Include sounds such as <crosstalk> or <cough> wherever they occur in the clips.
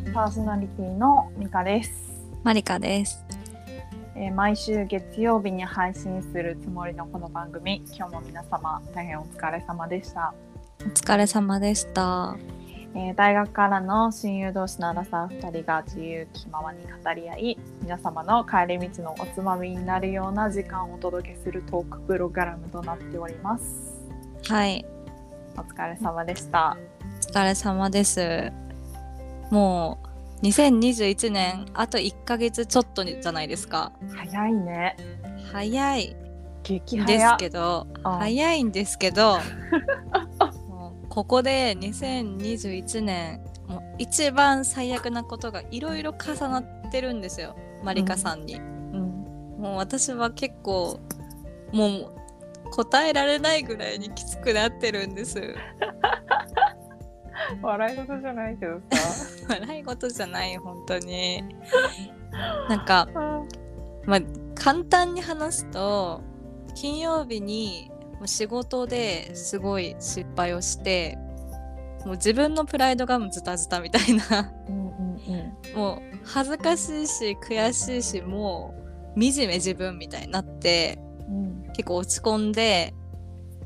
組パーソナリティのミカです、マリカです。えー毎週月曜日に配信するつもりのこの番組今日も皆様大変お疲れ様でした、お疲れ様でした。えー大学からの親友同士のアラサー2人が自由気ままに語り合い皆様の帰り道のおつまみになるような時間をお届けするトークプログラムとなっておりますはい、お疲れ様でしたお疲れ様です。もう2021年あと1ヶ月ちょっとじゃないですか。早いね早い激です早けど、うん早いんですけど、もうここで2021年もう一番最悪なことがいろいろ重なってるんですよ。マリカさんに。うんもう私は結構もう答えられないぐらいにきつくなってるんです。<laughs> 笑い事じゃないけどさ。<laughs> 笑い事じゃない本当に。<laughs> なんかまあ簡単に話すと金曜日にもう仕事ですごい失敗をしてもう自分のプライドがもうズタズタみたいな。うんうんうん。もう恥ずかしいし悔しいしもう惨め自分みたいになってうん。結構落ち込んで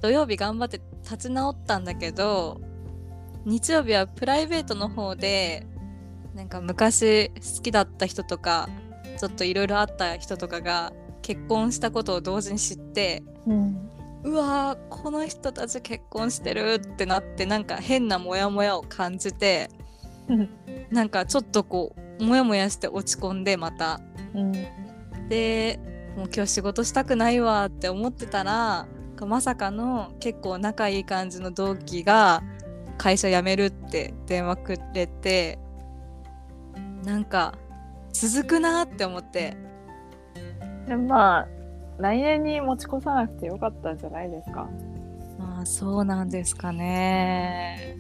土曜日頑張って立ち直ったんだけど日曜日はプライベートの方でなんか昔好きだった人とかちょっといろいろあった人とかが結婚したことを同時に知ってうん。うわーこの人たち結婚してるってなってなんか変なモヤモヤを感じてうん。なんかちょっとこうモヤモヤして落ち込んでまた。うん。でもう今日仕事したくないわって思ってたらまさかの結構仲いい感じの同期が会社辞めるって電話くれてなんか続くなって思って。でもまあ来年に持ち越さなくてよかったんじゃないですか。まあそうなんですかね。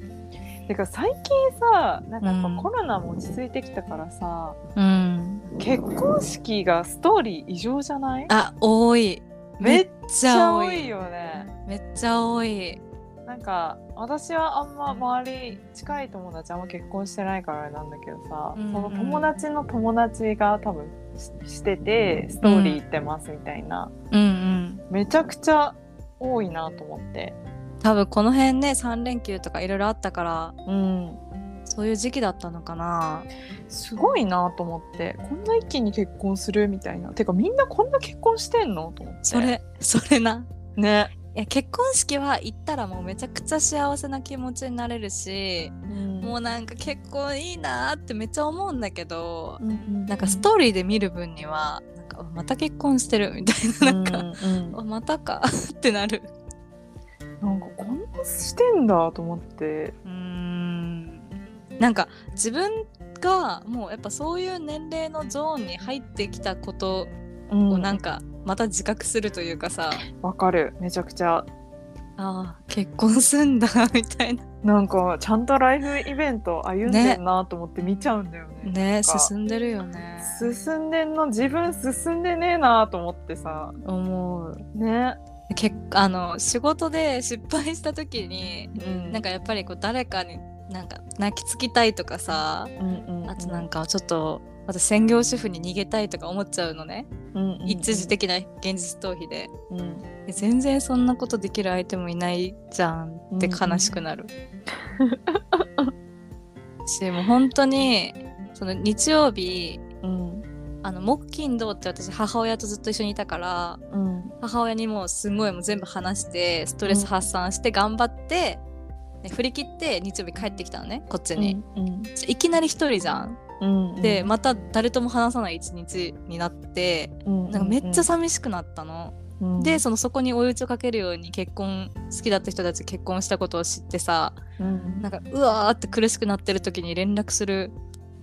てか最近さなんかやっぱうん。コロナも落ち着いてきたからさ、うん。結婚式がストーリー異常じゃない？あ多い。めっちちゃ多いよね。めっちゃ多いなんか私はあんま周り近い友達あんま結婚してないからなんだけどさ、うんうんその友達の友達が多分ししててストーリー行ってますみたいな、うんうん。めちゃくちゃ多いなと思って。多分この辺ね3連休とかいろいろあったからうん。そういう時期だったのかな。すごいなと思って。こんな一気に結婚するみたいな。てかみんなこんな結婚してんのと思って。それそれな。ね、いや結婚式は行ったらもうめちゃくちゃ幸せな気持ちになれるし、もうなんか結婚いいなーってめっちゃ思うんだけど、うんなんかストーリーで見る分にはなんかまた結婚してるみたいななんか、うんうん。あまたかってなる。なんかこんなしてんだと思って。うーん。なんか自分がもうやっぱそういう年齢のゾーンに入ってきたことうん。をなんかまた自覚するというかさ、わかる。めちゃくちゃ。あー結婚すんだみたいな。なんかちゃんとライフイベント歩んでんなと思って見ちゃうんだよね。ね進んでるよね。進んでんの自分進んでねえなと思ってさ。思う。ね、けあの仕事で失敗した時にうん。なんかやっぱりこう誰かになんか泣きつきたいとかさうんうんうん。あとなんかちょっと私専業主婦に逃げたいとか思っちゃうのね、うんうんうん。一時的な現実逃避で。うん。で全然そんなことできる相手もいないじゃんって悲しくなる、しもう本当にその日曜日うん。あの木金土って私母親とずっと一緒にいたからうん。母親にもうすごいもう全部話してストレス発散して頑張って、ね振り切って日曜日帰ってきたのねこっちに、うんいきなり一人じゃん、うんでまた誰とも話さない一日になってうんなんかめっちゃ寂しくなったの、うん。でそのそこに追い打ちをかけるように結婚好きだった人たち結婚したことを知ってさうんなんかうわーって苦しくなってる時に連絡する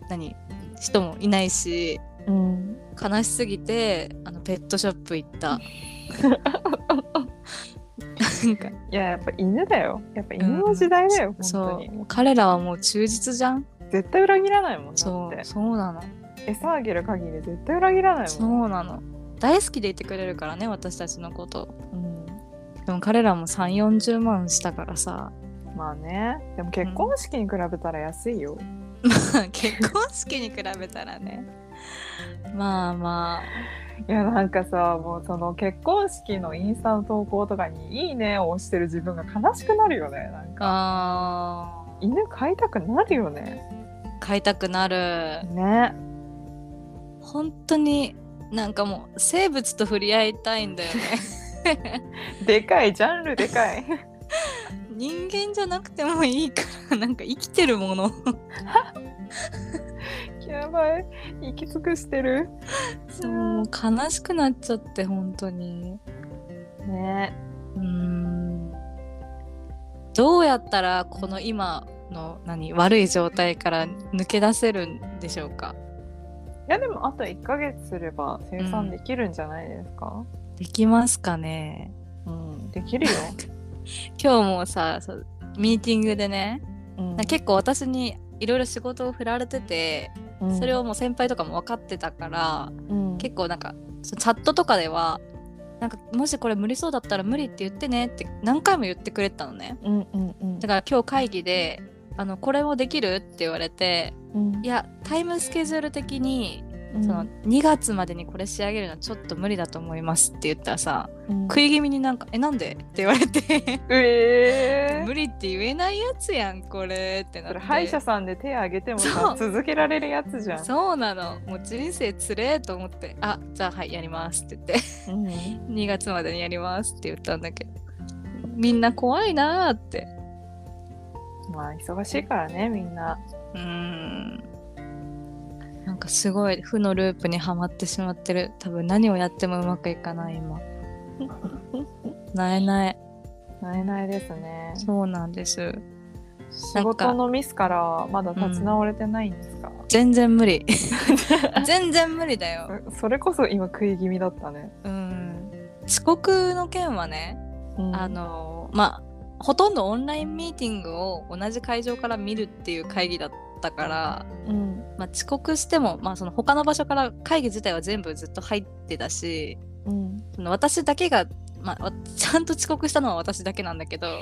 何人もいないしうん悲しすぎてあのペットショップ行った。なん。か <laughs> <laughs> いややっぱ犬だよ。やっぱ犬の時代だよ、本当そう彼らはもう忠実じゃん絶対裏切らないもんそうそうなの。餌あげる限り絶対裏切らないもん。そうなの。大好きでいてくれるからね私たちのこと。うん。でも彼らも3 4 0万したからさ。まあね。でも結婚式に比べたら安いよ、<laughs> 結婚式に比べたらね。まあまいやなんかさもうその結婚式のインスタの投稿とかに「いいね」を押してる自分が悲しくなるよねなんか。ああ犬飼いたくなるよねー飼いたくなる。ね。本当になんかもう生物と触れ合いたいんだよね。<laughs> でかいジャンルでかい。<laughs> 人間じゃなくてもいいからなんか生きてるもの。<laughs> やばい。行き尽くしてる。そう悲しくなっちゃって本当に。ね。うーん。どうやったらこの今の何悪い状態から抜け出せるんでしょうか？いやでもあと1ヶ月すれば生産できるんじゃないですか？できますかね。うん、できるよ、<laughs> 今日もさそうミーティングでねうん。結構私にいろいろ仕事を振られてて、うん。それをもう先輩とかも分かってたから、うん。結構なんかチャットとかではなんかもしこれ無理そうだったら無理って言ってねって何回も言ってくれてたのね。うんうんうん。だから今日会議であのこれもできるって言われてうん。いやタイムスケジュール的にうん。その2月までにこれ仕上げるのはちょっと無理だと思いますって言ったらさうん。食い気味になんか「えなんで?」って言われて。<laughs> えー。<laughs> 無理って言えないやつやんこれってなって。歯医者さんで手挙げても続けられるやつじゃん。そうなの。もう人生つれえと思って「あじゃあはいやります」って言って。うん。<laughs> 2月までにやりますって言ったんだけど。みんな怖いなーってまあ忙しいからねみんな。うーん。なんかすごい負のループにはまってしまってる。多分何をやってもうまくいかない今。<laughs> なえない。なえないですね。そうなんです。仕事のミスからまだ立ち直れてないんですか、全然無理。<laughs> 全然無理だよ。そそれこそ今食い気味だったね。うん。遅刻の件はねうん。あのまあほとんどオンラインミーティングを同じ会場から見るっていう会議だったから、うん。まあ、遅刻しても、まあ、その他の場所から会議自体は全部ずっと入ってたしうん。その私だけが、まあ、わ <laughs> ちゃんと遅刻したのは私だけなんだけど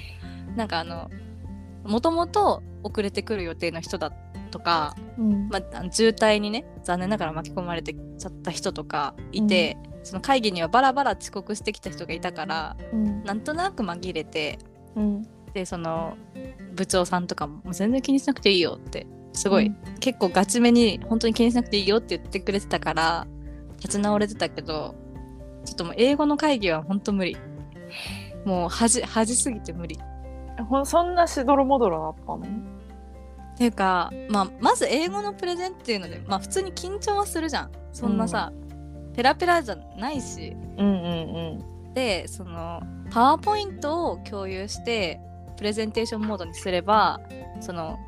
なんかあのもともと遅れてくる予定の人だとか、うん。まあ渋滞にね残念ながら巻き込まれてちゃった人とかいて、その会議にはバラバラ遅刻してきた人がいたからうん。なんとなく紛れてうん。でその部長さんとかも全然気にしなくていいよってすごい、うん。結構ガチめに本当に気にしなくていいよって言ってくれてたから立ち直れてたけどちょっともう英語の会議は本当無理。もう恥恥すぎて無理。そんなしどろもどろだったの？っていうか、まあ、まず英語のプレゼンっていうので、まあ、普通に緊張はするじゃん。そんなさ、ペラペラじゃないし。うんうん。でそのパワーポイントを共有してプレゼンテーションモードにすればその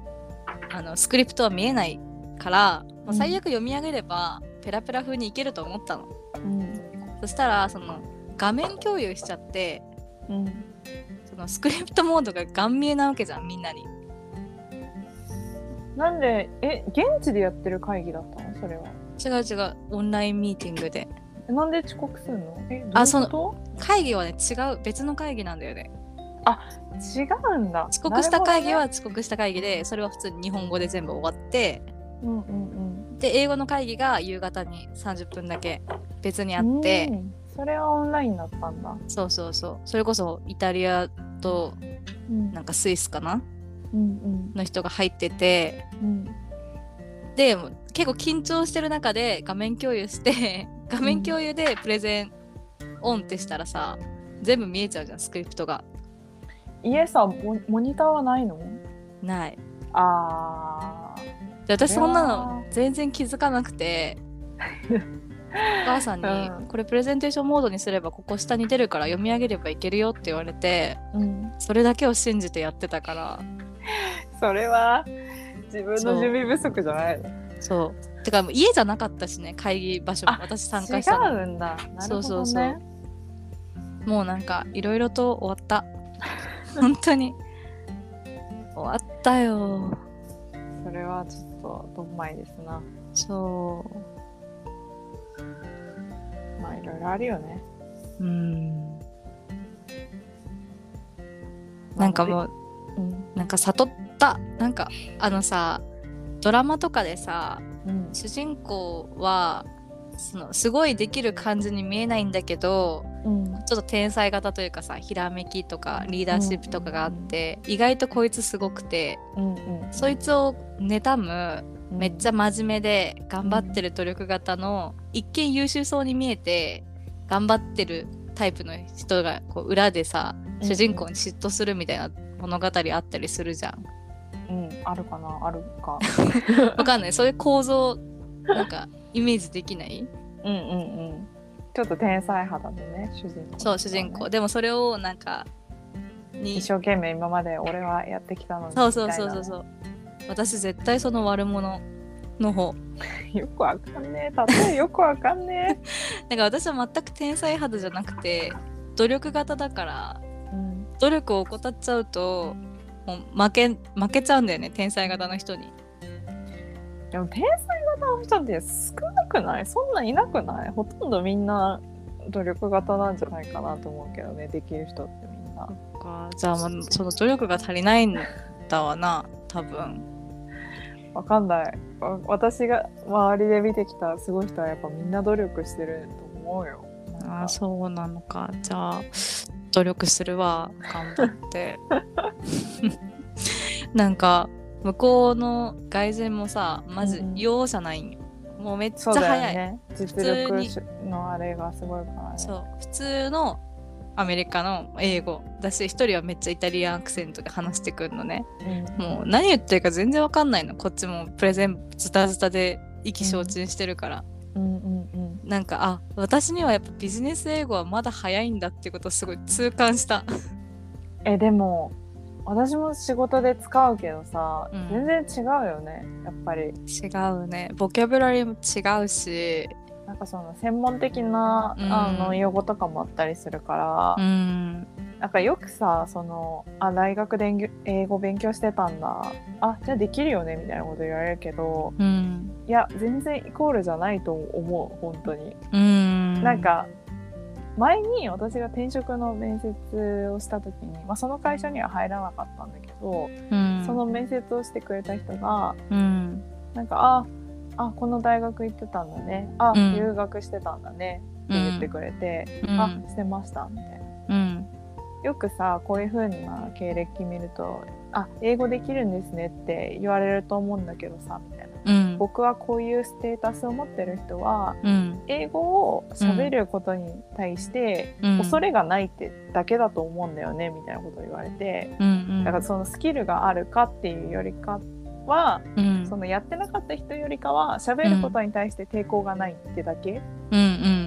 あのスクリプトは見えないから、まあうん。最悪読み上げればペラペラ風にいけると思ったの。うん。うんそしたらその画面共有しちゃってうん。そのスクリプトモードがガン見えなわけじゃんみんなに。なんでえ現地でやってる会議だったの？それは。違う違うオンラインミーティングで。えなんで遅刻するの？えあどういうこ会議はね違う別の会議なんだよね。と違うんだ。遅刻した会議は遅刻した会議でそれは普通に日本語で全部終わってほどねうんうん。で英語の会議が夕方に30分だけ別にあうんって、うん。それはオンラインだったんだ。そうそうそう。それこそイタリアとうん。なんかスイスかな？うん。の人が入ってて。うん。で結構緊張してる中で画面共有して画面共有でプレゼンオンってしたらさ全部見えちゃうじゃんスクリプトが。家さモモニターはないの？ない。あで私そんなの全然気づかなくてお母さんに、うん。これプレゼンテーションモードにすればここ下に出るから読み上げればいけるよって言われてーうん。それだけを信じてやってたから。それは自分の準備不足じゃない？のそうてか家じゃなかったしね会議場所も。あ私参加したの。違うんだ。ね、そうそうそう。もうなんかいろいろと終わった。<laughs> 本当に。終わったよ。それはちょっとどんまいですな。そう。まあいろいろあるよね。うん。なんかもううん。なんか悟った。なんかあのさドラマとかでさうん。主人公はそのすごいできる感じに見えないんだけどうん。ちょっと天才型というかさひらめきとかリーダーシップとかがあって、意外とこいつすごくてうんうん。そいつを妬むめっちゃゃ真面目で頑張ってる努力型の一見優秀そうに見えて頑張ってるタイプの人がこう裏でさ主人公に嫉妬するみたいな物語あったりするじゃん。うんあるかな？あるか。<laughs> わかんない。そういう構造なんかイメージできない？うんうんうん。ちょっと天才肌でね主人公。そう主人公。でもそれをなんかに一生懸命今まで俺はやってきたのにそうそうそうそうそう。う私絶対その悪者の方。<laughs> よくわかんねえ。例えよくわかんね <laughs> なんか私は全く天才肌じゃなくて努力型だからえ、うん、努力を怠っちゃうともう負け負けちゃうんだよね天才型の人に。でも天才型の人って少なくない？そんないなくない？ほとんどみんな努力型なんじゃないかなと思うけどねできる人ってみんな。かじゃあまあその努力が足りないんだわな多分。わかんない。わ私が周りで見てきたすごい人はやっぱみんな努力してると思うよ。あーそうなのか。じゃあ努力するわ頑張って。<laughs> なんか向こうの外人もさマジうんうん。容赦ないんよ、もうめっちゃ早い。よね。実力のあれがすごいからね。そう。普通のアメリカの英語だし一人はめっちゃイタリアンアクセントで話してくるのね。うん。もう何言ってるか全然わかんないの。こっちもプレゼンズタズタで意気消沈してるから、うんうんうんなんかあ私にはやっぱビジネス英語はまだ早いんだっていうことをすごい痛感した。<laughs> えでも私も仕事で使うけどさ、うん。全然違うよねやっぱり。違うね。ボキャブラリーも違うしなんかその専門的な、うん。あの用語とかもあったりするから、うん。なんかよくさそのあ大学で英語勉強してたんだ。あじゃあできるよねみたいなこと言われるけどうん。いや全然イコールじゃないと思う本当に、うん。なんか前に私が転職の面接をした時に、まあ、その会社には入らなかったんだけど、うん。その面接をしてくれた人がうん。なんかああこの大学行ってたんだね。あ、うん。留学してたんだね。って言ってくれて、うん。あしてましたみたいな。うん。よくさこういう風な経歴見ると「あ英語できるんですね」って言われると思うんだけどさみたいな。うん。僕はこういうステータスを持ってる人はうん。英語を喋ることに対してうん。恐れがないってだけだと思うんだよねみたいなことを言われて。うんうん。だからそのスキルがあるかっていうよりかはうん。そのやってなかった人よりかは喋ることに対して抵抗がないってだけうん。う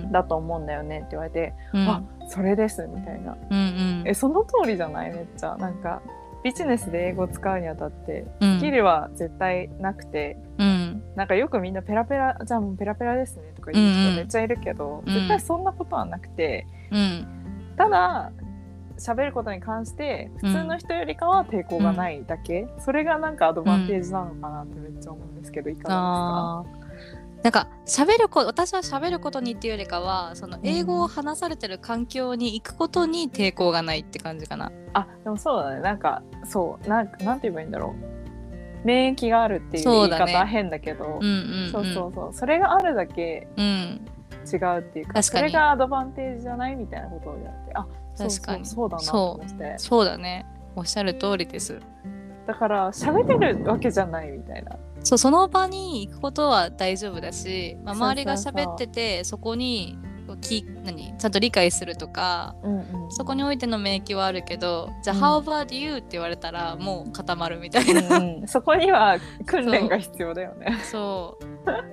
んだと思うんだよねって言われてうん。あそれですみたいな。うんうん。えその通りじゃない？めっちゃ。なんかビジネスで英語使うにあたってうん。スキルは絶対なくて、うん。なんかよくみんなペラペラじゃあもうペラペラですねとか言ううんうん。人めっちゃいるけど、うん。絶対そんなことはなくてうん。ただ喋ることに関して普通の人よりかは抵抗がないだけ、それがなんかアドバンテージなのかなってめっちゃ思うんですけど、いかがあー。なんか喋ること私は喋ることにっていうよりかはその英語を話されてる環境に行くことに抵抗がないって感じかな。ですかあでもそうだね。なんかそうなんかなんて言えばいいんだろう。免疫があるっていう言い方は変だけど。うんうん、うん、そうそうそう。それがあるだけうん。違うっていうか確かに。それがアドバンテージじゃないみたいなことを言われてあ確かに。そうそうだなと思って。そうだね。おっしゃる通りです。だから喋れるわけじゃないみたいな。そうその場に行くことは大丈夫だし、まあ、周りが喋っててそこにき何ちゃんと理解するとかうんうん。そこにおいての免疫はあるけどじゃあうん「How about you?」って言われたらもう固まるみたいな、うんうん。<laughs> そこには訓練が必要だよね。そう。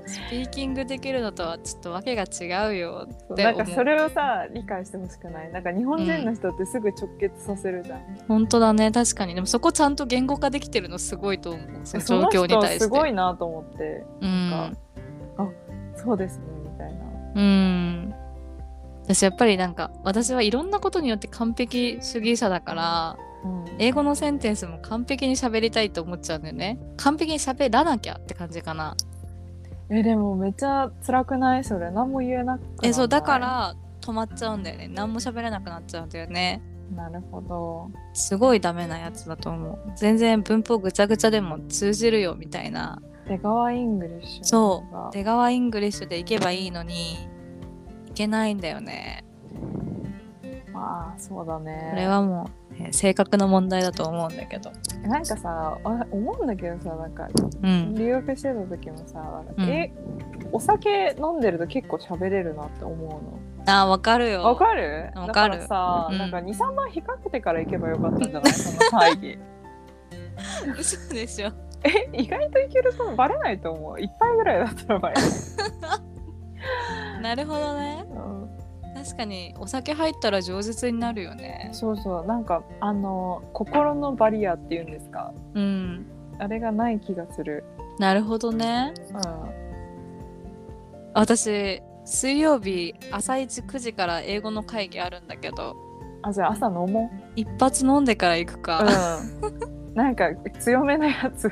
スピーキングできるのとはちょっとわけが違うよって思うそうなんかそれをさ理解してほしくない。なんか日本人の人ってすぐ直結させるじゃん、本当だね。確かに。でもそこちゃんと言語化できてるのすごいと思う。その状況に対して。すごいなと思って。うん。なんそうですねみたいな。うん私やっぱりなんか私はいろんなことによって完璧主義者だからうん。英語のセンテンスも完璧に喋りたいと思っちゃうんだよね。完璧に喋らなきゃって感じかな。えでもめっちゃ辛くないそれ？何も言えなくえそうだから止まっちゃうんだよね。何も喋れなくなっちゃうんだよね。なるほど。すごいダメなやつだと思う。全然文法ぐちゃぐちゃでも通じるよみたいな。出川イングリッシュそがう出川イングリッシュで行けばいいのに行けないんだよね。まあそうだね。これはもう、えー性格の問題だと思うんだけど。なんかさあ思うんだけどさなんかうん。留学してた時もさ、うん。えお酒飲んでると結構喋れるなって思うの。あーわかるよ。わかる？わかる。だからさ、うん。なんか23番引っ掛けてから行けばよかったんじゃない？<laughs> その会議。嘘でしょ。え意外といける？とバレないと思う。一杯ぐらいだったらバレない、<laughs> なるほどね。うん。確かにお酒入ったら饒舌になるよね。そうそう。なんかあの心のバリアっていうんですか。うん。あれがない気がする。なるほどね。うん。私水曜日朝一9時から英語の会議あるんだけど。あじゃあ朝飲も一発飲んでから行くうか、うん。なんか強めなやつ。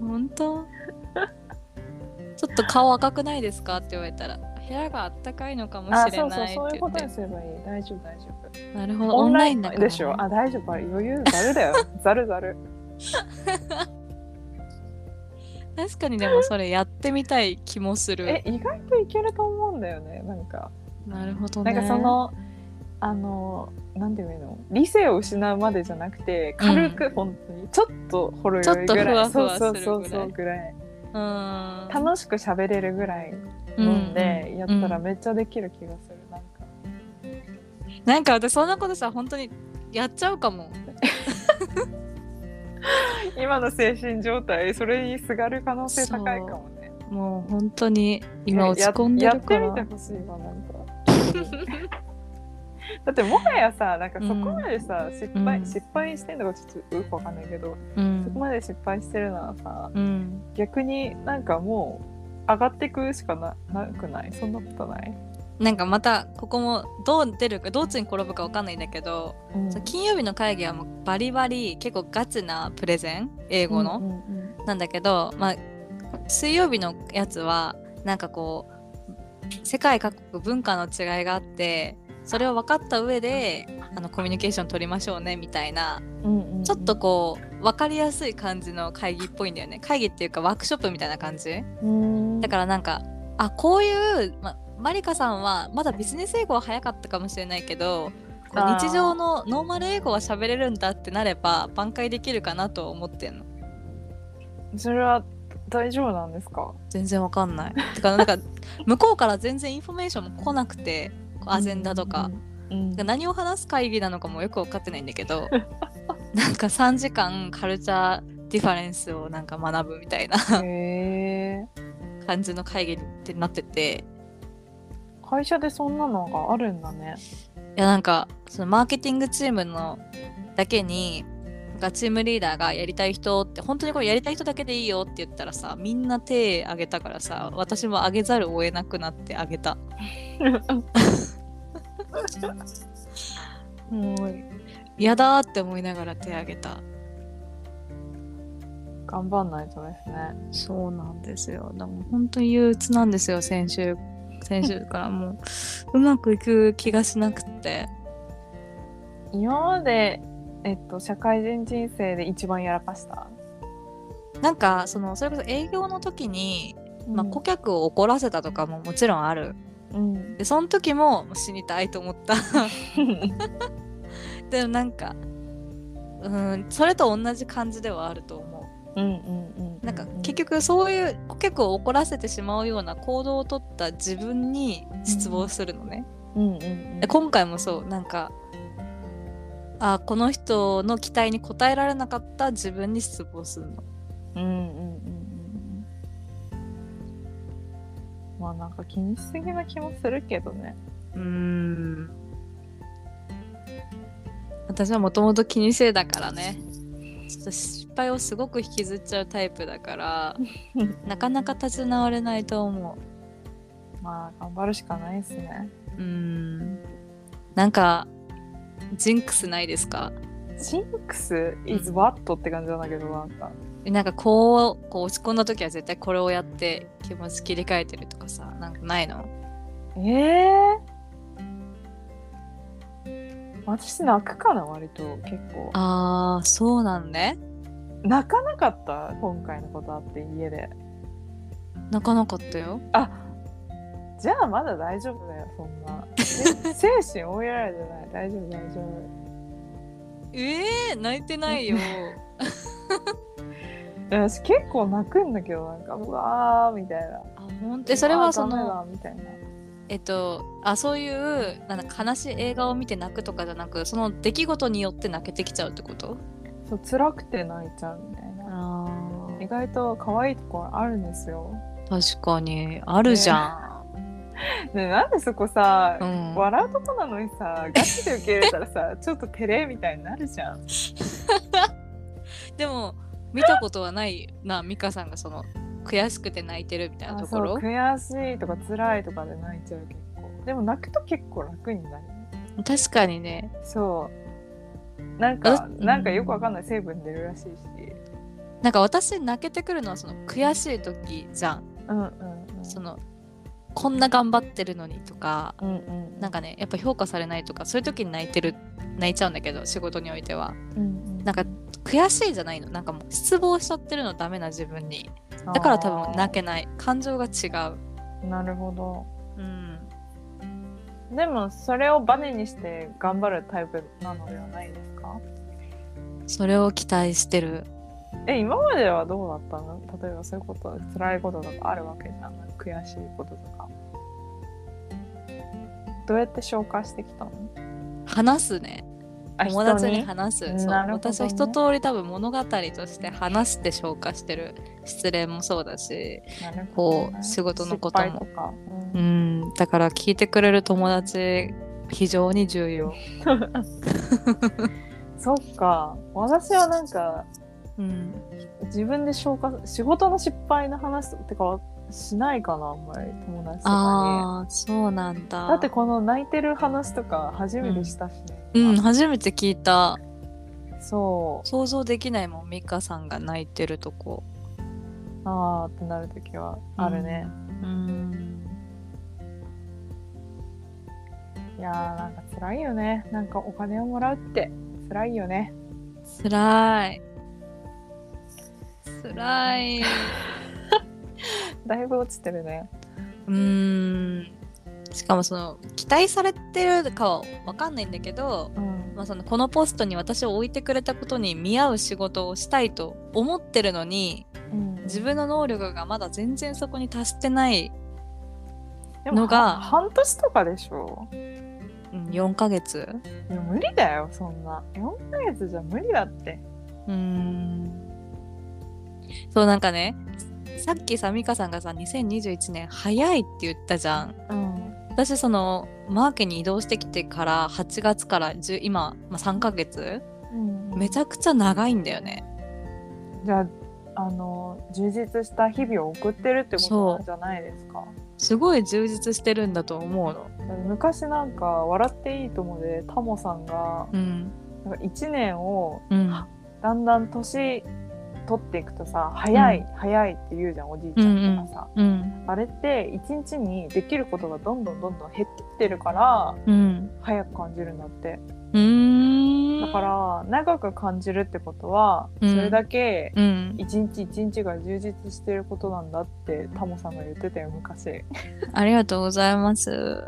本当？<laughs> ちょっと顔赤くないですか？って言われたら部屋があったかいのかもあしれそうそうそういうないって言ってことにすればいい。大丈夫大丈夫。なるほど。オンラインでしょ。あ大丈夫。余裕。ざるだよ。ざるざる <laughs> 確かにでもそれやってみたい気もすえる意外といけると思うんだよねなんか。なるほどね。なんかそのあのなんていうの？理性を失うまでじゃなくて軽く本当にちょっとほろ酔いぐらい。ちょっとふわふわそうするぐらい。そうそうそうぐらい。うん。楽しく喋れるぐらい飲んでやったらめっちゃできる気がするなんか。なんか私そんなことさ本当にやっちゃうかも。今の精神状態それにすがる可能性高いかもね。もう本当に今落ち込んでやるから。やってみてほしいわなんかだってもはやさなんかそこまでさ、失敗うん。失敗してんのかちょっとよくわかんないけど、うん。そこまで失敗してるならさうん。逆になんかもう上がっていくしかななくない？そんなことない、なんかまたここもどう出るかどっちに転ぶかわかんないんだけど、うん。金曜日の会議はもうバリバリ結構ガチなプレゼン？英語の、うんうん。なんだけど、まあ、水曜日のやつはなんかこう世界各国文化の違いがあってそれを分かった上であのコミュニケーション取りましょうねみたいなうんうんうん。ちょっとこう分かりやすい感じの会議っぽいんだよね。会議っていうかワークショップみたいな感じ。うん。だからなんかあこういう、ま、マリカさんはまだビジネス英語は早かったかもしれないけど日常のノーマル英語は喋れるんだってなれば挽回できるかなとは思ってんの。それは大丈夫なんですか？全然わかんない。てかなんか <laughs> 向こうから全然インフォメーションも来なくてアジェンダとか,、うんうん何を話す会議なのかもよく分かってないんだけど <laughs> なんか3時間 culture difference をなんか学ぶみたいな感じの会議ってなってて。会社でそんなのがあるんだね。いやなんかそのマーケティングチームのだけになんかチームリーダーがやりたい人って本当にこれやりたい人だけでいいよって言ったらさみんな手挙げたからさ私も挙げざるを得なくなって挙げたも <laughs> う <laughs> 嫌だって思いながら手挙げた。頑張んないとですね。そうなんですよ。でも本当に憂鬱なんですよ先週。先週からもううまくいく気がしなくって。今までえっと社会人人生で一番やらかした、なんかそのそれこそ営業の時にまあ、うん顧客を怒らせたとかももちろんある。うん。で、その時も死にたいと思った。<laughs> でもなんか、うん、それと同じ感じではあると思うんうんうんう。なんか結局そういう顧客を怒らせてしまうような行動をとった自分に失望するのね。うんうんうんで今回もそう、なんか、あこの人の期待に応えられなかった自分に失望するの。うんうんうんうんまあなんか気にしすぎな気もするけどねうーん。私はもともと気にせいだからね。失敗をすごく引きずっちゃうタイプだから、<laughs> なかなか立ち直れないと思まあ頑張るしかないですね。う。うーん。なんか、ジンクスないですか？シンクス？is what って感じなんだけどなんか。なんかこう、こう落ち込んだ時は絶対これをやって気持ち切り替えてるとかさ、なんかないの？ええ私泣くかな割と結構。あー、そうなんね。泣かなかった今回のことあって家で。泣かなかったよ。じゃあまだ大丈夫だよそんな。せ <laughs> 精神追いやられてない。大丈夫大丈夫。ええ泣いてないよ。<laughs> 私結構泣くんだけどなんかうわーみたいな。あ本当それはそのだみたいなえっとあそういうなんか悲しい映画を見て泣くとかじゃなくその出来事によって泣けてきちゃうってこと？そう辛くて泣いちゃうみたいな。あ意外と可愛いところあるんですよ。確かに。あるじゃ <laughs> ね。なんでそこさ、ん、うん、笑うとこなのにさガチで受け入れたらさ <laughs> ちょっと照れみたいになるじゃん。<laughs> でも見たことはないな美香さんがその悔しくて泣いてるみたいなところ？悔しいとか辛いとかで泣いちゃう結構でも泣くと結構楽になる確かにね。そう。なんかあなんかよくわかんない。成分出るらしいし。なんか私泣けてくるのはその悔しい時じゃん。うんうんうん。そのこんな頑張ってるのにとかうんうん。なんかねやっぱ評価されないとかそういう時に泣いてる泣いちゃうんだけど仕事においては。うんうん。なんか悔しいじゃないの。なんかもう失望しちゃってるのダメな自分に。だから多分泣けない。感情が違う。なるほど。うん。でもそれをバネにして頑張るタイプなのではないですか？それを期待してるえ今まではどうだったの？例えばそういうこと辛いこととかあるわけじゃん。悔しいこととか。どうやって消化してきたの？話すね。あ友達に人話す。そう、私は一通り多分物語として話して消化してる。失恋もそうだしね。こう仕事のことも。失敗とか、ううんん。だから聞いてくれる友達非常に重要。<laughs> そっか。私はなんかうん。自分で消化仕事の失敗の話とかはしないかなあんまり友達とかああそうなんだ。にだってこの泣いてる話とか初めてしたし。ね、うん初めて聞いた。そう。想像できないもんミカさんが泣いてるとこ。あーってなる時はあるね、うん。いやーなんか辛いよね。なんかお金をもらうって。辛いよね。つらいつらい。だいぶ落ちてるね。うーん。しかもその期待されてるかは分かんないんだけど、うん。まあ、そのこのポストに私を置いてくれたことに見合う仕事をしたいと思ってるのにうん。自分の能力がまだ全然そこに達してない、のがは半年とかでしょ？うん、4ヶ月。いや無理だよそんな。4ヶ月じゃ無理だって。うーんそうなんかねさっきさ美香さんがさ2021年早いって言ったじゃん。うん。私そのマーケに移動してきてから8月から10今、まあ、3ヶ月めちゃくちゃ長いんだよね。じゃああの充実した日々を送ってるってことなんじゃないですか。すごい充実してるんだと思うの。昔なんか「笑っていいとも」でタモさんがうん。なんか1年をうん。だんだん年取っていくとさ早い、うん。早いって言うじゃんおじいちゃんとかさ、うんあれって一日にできることがどんどんどんどん減ってきてるからうん。早く感じるんだって。だから長く感じるってことはそうん。れだけうん。一日一日が充実してることなんだってタモさんが言ってたよ昔。ありがとうございます。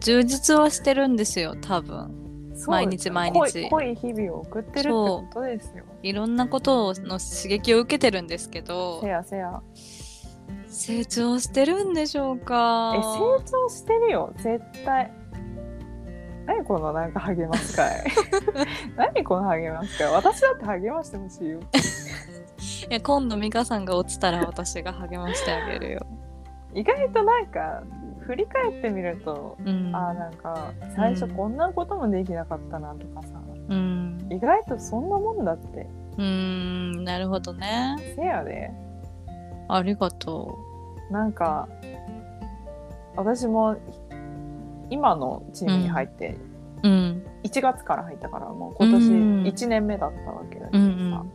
充実はしてるんですよ多分毎日毎日。濃い日々を送ってるってことですよ。いろんなことの刺激を受けてるんですけどせやせや。成長してるんでしょうか？え成長してるよ。絶対。何このなんか励ますかい。<laughs> 何この励ますかい。私だって励ましてほしいよ。いや今度美香さんが落ちたら私が励ましてあげるよ。意外となんか振り返ってみると、うん、あーなんか最初こんなこともできなかったなとかさ、うん、意外とそんなもんだって。うーんなるほどね。せやで。ありがとなんか私も今のチームに入ってう。うん。1月から入ったからもう今年うん。1年目だったわけだけうどさ、ん。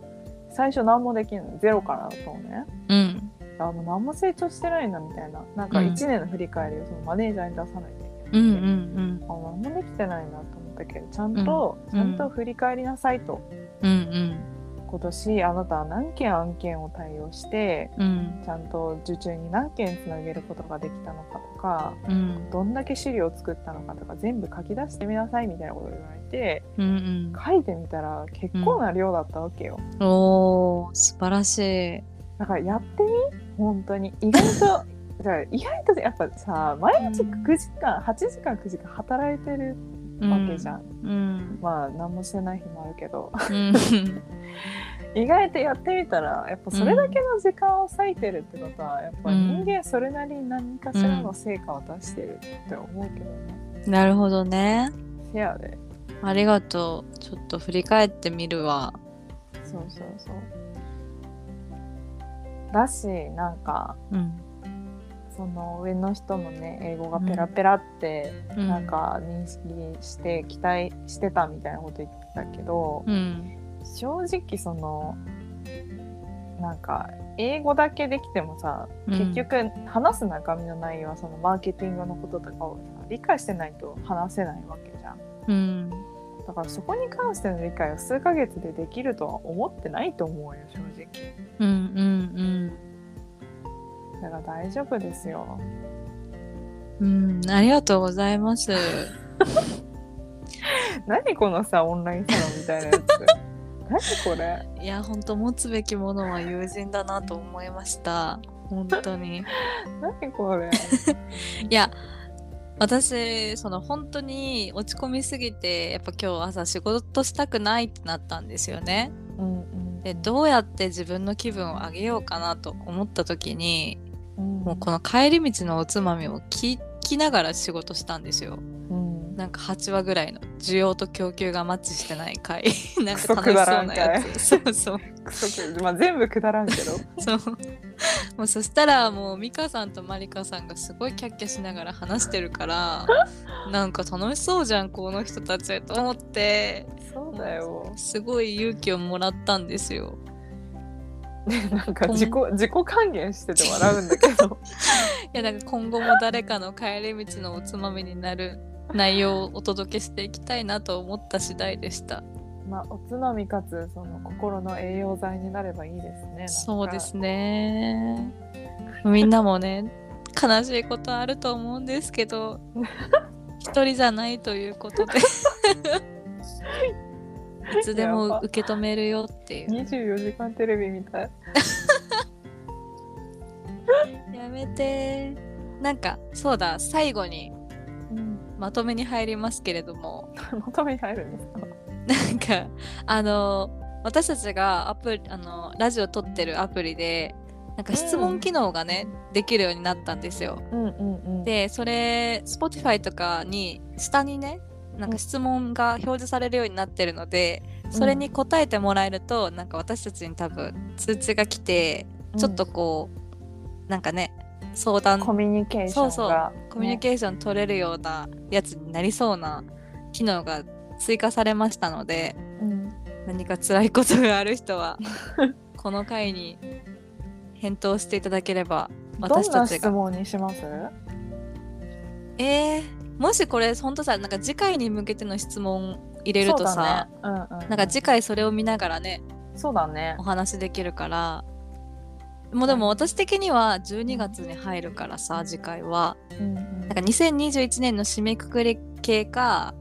最初何もできんのゼロからだったのね。うんあもう何も成長してないなみたいな。なんかうん。1年の振り返りをそのマネージャーに出さないというんうけないん。あ何もできてないなと思ったけどちゃんと、うんちゃんと振り返りなさいと、うんうん。今年あなたは何件案件を対応してうん。ちゃんと受注に何件つなげることができたのかとかうん。どんだけ資料を作ったのかとか全部書き出してみなさいみたいなことを言われてうん書いてみたら結構な量だったわけよ、うんおー素晴らしいだからやってみ？本当に。意外とじゃあ意外とやっぱさ毎日うん9時間8時間9時間働いてるわけじゃん、うん。まあ何もしてない日もあるけど。うん。<laughs> 意外とやってみたらやっぱそれだけの時間を割いてるってことはやっぱ人間それなりに何かしらの成果を出してるって思うけどね、なるほどね。せやで。ありがとう。ちょっと振り返ってみるわ。そうそうそうだしなんかうん。その上の人もね英語がペラペラってうん。なんか認識して期待してたみたいなこと言ってたけど、うん。正直そのなんか英語だけできてもさうん。結局話す中身の内容はそのマーケティングのこととかをさ理解してないと話せないわけじゃん。うん。だからそこに関しての理解を数ヶ月でできるとは思ってないと思うよ正直うんうんだから大丈夫ですよ。うんうんありがとうございます。<laughs> 何このさオンラインサロンみたいなやつ。<laughs> 何これ。いや本当持つべきものは友人だなと思いました。本当に。<laughs> 何これ。いや私その本当に落ち込みすぎてやっぱ今日朝仕事したくないってなったんですよねうんうん。でどうやって自分の気分を上げようかなと思った時にうん。もうこの帰り道のおつまみを聞きながら仕事したんですよ。うんなんか8話ぐらいの需要と供給がマッチしてない回。<laughs> なんか楽しそうなやつ。そうそう。くまあ全部くだらんけど。<laughs> そう。もうそしたらもう美香さんとまりかさんがすごいキャッキャしながら話してるから <laughs> なんか楽しそうじゃんこの人たちと思って。そうだよ。すごい勇気をもらったんですよ。なんか自己自己還元してて笑うんだけど。いやなんか今後も誰かの帰り道のおつまみになる内容をお届けしていきたいなと思った次第でした。まあおつまみかつその心の栄養剤になればいいですねそうですね。みんなもね悲しいことあると思うんですけど <laughs> 一人じゃないということで <laughs> いつでも受け止めるよっていう。24時間テレビみたい <laughs> やめてなんかそうだ最後にうんまとめに入りますけれども。<laughs> まとめに入るんですか？なんかあの私たちがアプリあのラジオ撮ってるアプリでなんか質問機能がね、できるようになったんですよ。うんうんうん。でそれ Spotify とかに下にねなんか質問が表示されるようになってるので、それに答えてもらえるとなんか私たちに多分通知が来てちょっとこう、なんかね相談。コミュニケーションが。そうそう。コミュニケーション取れるようなやつになりそうな機能が追加されましたのでうん。何か辛いことがある人は <laughs> この回に返答していただければどんな質私たちが問にします？えー、もしこれ本当さなんか次回に向けての質問入れるとさ、ね。うんうん、なんか次回それを見ながらねそうだね。お話できるからもうでも私的には12月に入るからさ次回は。うんうん。なんか2021年の締めくくり系か。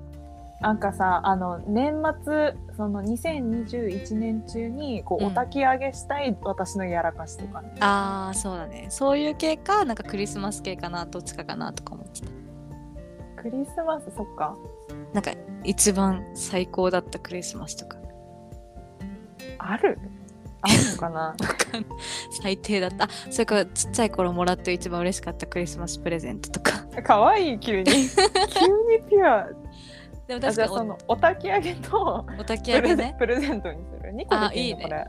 なんかさあの年末その2021年中にこう、うん。お焚き上げしたい私のやらかしとかね。あーそうだね。そういう系かなんかクリスマス系かなどっちかかなとか思ってた。クリスマスそっか。なんか一番最高だったクリスマスとか。ある？あるのかな？<laughs> 最低だった。あそれからちっちゃい頃もらって一番嬉しかったクリスマスプレゼントとか。かわいい急に。<laughs> 急にピュア。でもあ確かにそのお焚き上げとお焚きプレゼ上げねプレゼントにする？2個できるのあいいね。これ。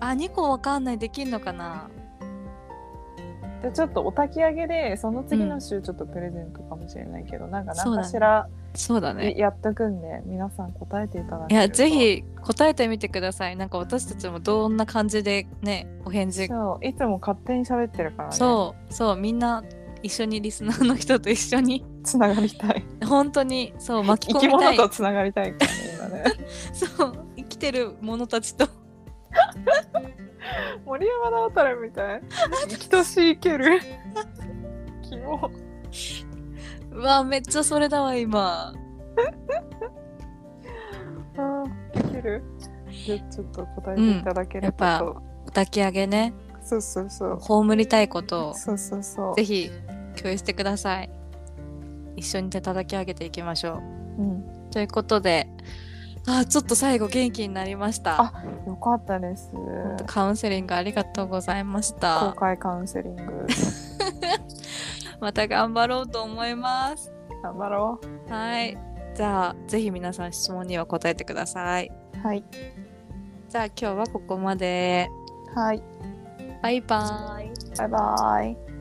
あ2個わかんないできんのかな？でちょっとお焚き上げでその次の週ちょっとプレゼントかもしれないけど、なんかそうだね。何かしらそうだね。やっとくんで、皆さん答えていただいやぜひ答えてみてください。なんか私たちもどんな感じでねお返事。そういつも勝手に喋ってるからね。そうそうみんな一緒にリスナーの人と一緒に。つながりたい。本当にそう巻き生き込みたい。物とつながりたいからね今ね。<laughs> そう生きてる者たちと。<laughs> 森山直太朗みたい。生きとしいける。キモうわめっちゃそれだわ今。<laughs> あーいける。じゃあちょっと答えていただければと、抱き上げね。そうそうそう。葬りたいこと。をそうそうそう。ぜひ共有してください。一緒に手叩き上げていきましょう。ん。うということであーちょっと最後元気になりました。あよかったです。カウンセリングありがとうございまし公た開カウンセリング <laughs> また頑張ろうと思います。頑張ろはい。じゃあぜひ皆さん質問には答えてください。うはい。じゃあ今日はここまで。はい。バイバイ。バイバイ